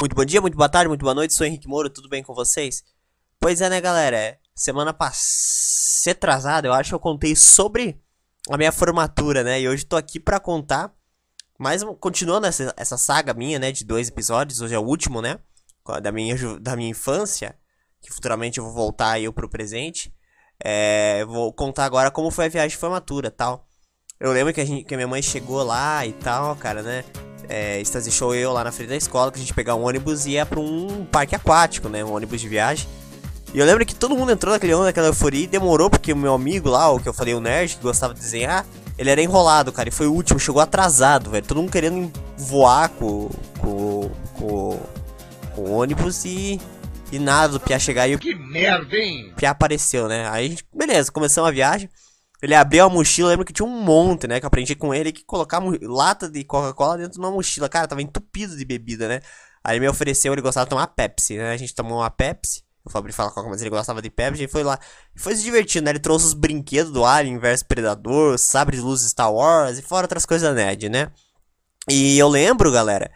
Muito bom dia, muito boa tarde, muito boa noite, sou Henrique Moro, tudo bem com vocês? Pois é, né, galera? É, semana passada, atrasada, eu acho que eu contei sobre a minha formatura, né? E hoje tô aqui pra contar, mais continuando essa, essa saga minha, né, de dois episódios, hoje é o último, né? Da minha, da minha infância, que futuramente eu vou voltar eu pro presente. É, vou contar agora como foi a viagem de formatura tal. Eu lembro que a, gente, que a minha mãe chegou lá e tal, cara, né? É, deixou eu lá na frente da escola, que a gente pegar um ônibus e ia pra um parque aquático, né? Um ônibus de viagem. E eu lembro que todo mundo entrou naquele ônibus, naquela euforia, e demorou, porque o meu amigo lá, o que eu falei, o nerd, que gostava de desenhar, ele era enrolado, cara, e foi o último, chegou atrasado, velho. Todo mundo querendo voar com, com, com, com o ônibus e e nada do Pia chegar e o. Que merda, hein? Pia apareceu, né? Aí a gente, beleza, começamos a viagem. Ele abriu a mochila, lembro que tinha um monte, né? Que eu aprendi com ele que colocar lata de Coca-Cola dentro de uma mochila. Cara, tava entupido de bebida, né? Aí ele me ofereceu, ele gostava de tomar Pepsi, né? A gente tomou uma Pepsi. O Fabrício fala Coca, mas ele gostava de Pepsi. E foi lá. E foi se divertindo, né? Ele trouxe os brinquedos do Alien vs Predador, sabre de luz Star Wars e fora outras coisas nerd, né? E eu lembro, galera,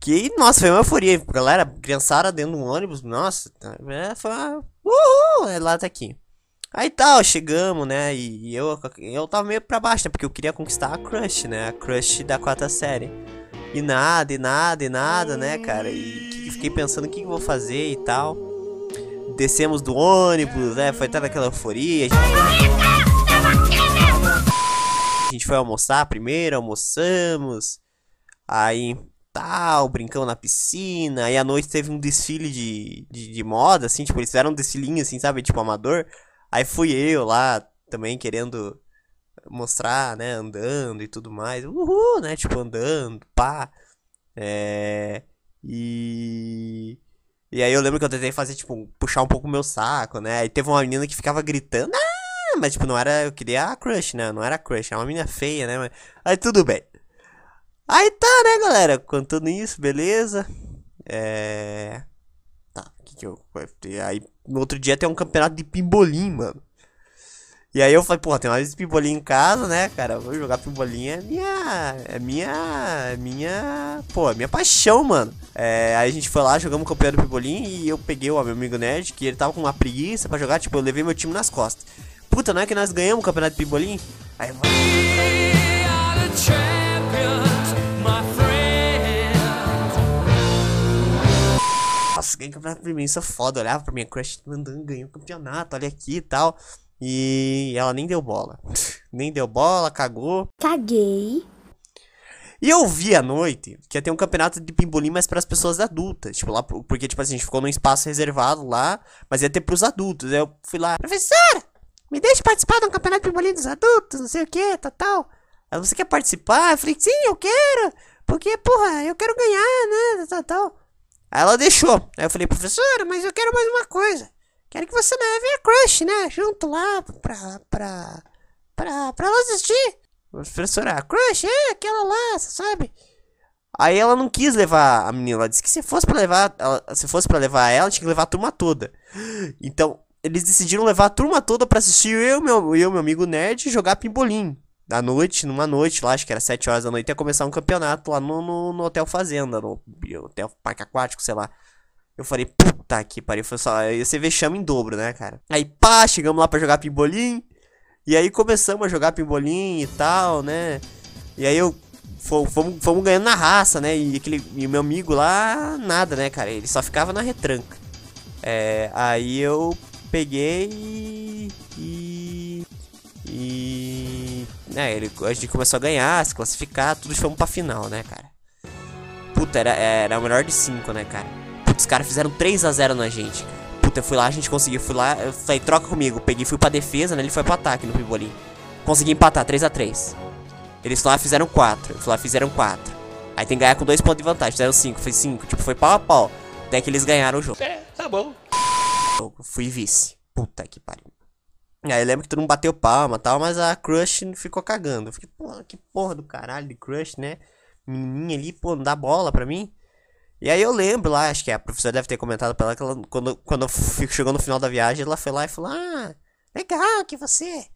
que, nossa, foi uma euforia. Galera, criançada dentro de um ônibus, nossa, é, foi uma... Uhul! É lá até aqui. Aí tal, chegamos, né? E eu, eu tava meio pra baixo, né? Porque eu queria conquistar a crush, né? A crush da quarta série. E nada, e nada, e nada, né, cara? E fiquei pensando o que eu vou fazer e tal. Descemos do ônibus, né? Foi toda aquela euforia. A gente foi almoçar primeiro, almoçamos. Aí tal, brincando na piscina. Aí à noite teve um desfile de, de, de, moda, assim, tipo, eles fizeram um desfilinho, assim, sabe, tipo, amador. Aí fui eu lá também querendo mostrar, né, andando e tudo mais. Uhul, né, tipo, andando, pá. É. E. E aí eu lembro que eu tentei fazer, tipo, puxar um pouco o meu saco, né? Aí teve uma menina que ficava gritando, ah! Mas, tipo, não era. Eu queria a crush, né? Não era crush, era uma menina feia, né? Mas... Aí tudo bem. Aí tá, né, galera? Contando isso, beleza. É. Tá, que que eu. Aí no outro dia tem um campeonato de pimbolim, mano. E aí eu falei, porra, tem mais pimbolim em casa, né, cara? Vou jogar pimbolim é minha. É minha. É minha. Pô, é minha paixão, mano. É, aí a gente foi lá, jogamos o campeonato de pimbolim e eu peguei o meu amigo Nerd, que ele tava com uma preguiça pra jogar, tipo, eu levei meu time nas costas. Puta, não é que nós ganhamos o campeonato de pimbolim? Aí eu. nossa, ganhei campeonato pra mim, isso é foda. Eu olhava pra minha crush andando, ganhei o campeonato, olha aqui e tal. E ela nem deu bola. nem deu bola, cagou. Caguei. E eu vi à noite que ia ter um campeonato de pimbolim, mas para as pessoas adultas. Tipo, lá, porque, tipo assim, a gente ficou num espaço reservado lá, mas ia ter pros adultos. Aí eu fui lá, professora, me deixe participar de um campeonato de pimbolim dos adultos, não sei o que, tal, tal. Aí você quer participar? Eu falei, sim, eu quero. Porque, porra, eu quero ganhar, né, tal, tal. Aí ela deixou. Aí eu falei, professora, mas eu quero mais uma coisa. Quero que você leve a crush, né? Junto lá pra. pra. pra, pra ela assistir. Professora, a crush é aquela lá, sabe? Aí ela não quis levar a menina. Ela disse que se fosse para levar, ela, se fosse para levar ela, tinha que levar a turma toda. Então, eles decidiram levar a turma toda para assistir eu e meu, eu, meu amigo nerd jogar pimbolim da noite, numa noite lá, acho que era 7 horas da noite, ia começar um campeonato lá no, no, no Hotel Fazenda, no Hotel Parque Aquático, sei lá. Eu falei, puta que pariu, foi só, ia ser vexame em dobro, né, cara? Aí pá, chegamos lá pra jogar pimbolim, e aí começamos a jogar pimbolim e tal, né? E aí eu, fomos, fomos ganhando na raça, né? E, aquele, e meu amigo lá, nada, né, cara? Ele só ficava na retranca. É, aí eu peguei e né, ele, a gente começou a ganhar, se classificar, tudo fomos pra final, né, cara. Puta, era, era o melhor de 5, né, cara. Putz, os caras fizeram 3x0 na gente. Puta, eu fui lá, a gente conseguiu, fui lá, eu falei, troca comigo. Peguei, fui pra defesa, né, ele foi pro ataque no Pibolim. Consegui empatar, 3x3. Eles lá fizeram 4, eles lá fizeram 4. Aí tem que ganhar com 2 pontos de vantagem, fizeram 5, foi 5, tipo, foi pau a pau. Até que eles ganharam o jogo. É, tá bom. Fui vice. Puta que pariu. Aí eu lembro que todo mundo bateu palma e tal, mas a Crush ficou cagando. Eu fiquei, porra, que porra do caralho de Crush, né? Menininha ali, pô, não dá bola pra mim. E aí eu lembro lá, acho que a professora deve ter comentado pra ela que ela, quando, quando chegou no final da viagem, ela foi lá e falou: Ah, legal que você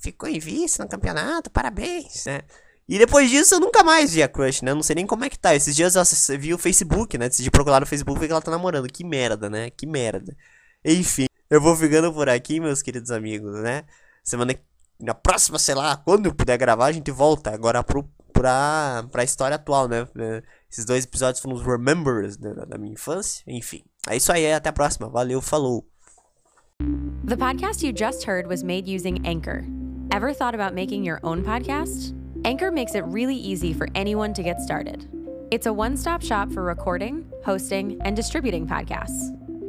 ficou em vice no campeonato, parabéns, né? E depois disso eu nunca mais vi a crush, né? Não sei nem como é que tá. Esses dias eu vi o Facebook, né? Decidi procurar no Facebook que ela tá namorando. Que merda, né? Que merda. Enfim, eu vou ficando por aqui, meus queridos amigos, né? Semana na próxima, sei lá, quando eu puder gravar, a gente volta agora pro, pra, pra história atual, né? Esses dois episódios foram os Remembers né, da minha infância. Enfim, é isso aí, até a próxima. Valeu, falou. The podcast you just heard was made using Anchor. Ever thought about making your own podcast? Anchor makes it really easy for anyone to get started. It's a one stop shop for recording, hosting, and distributing podcasts.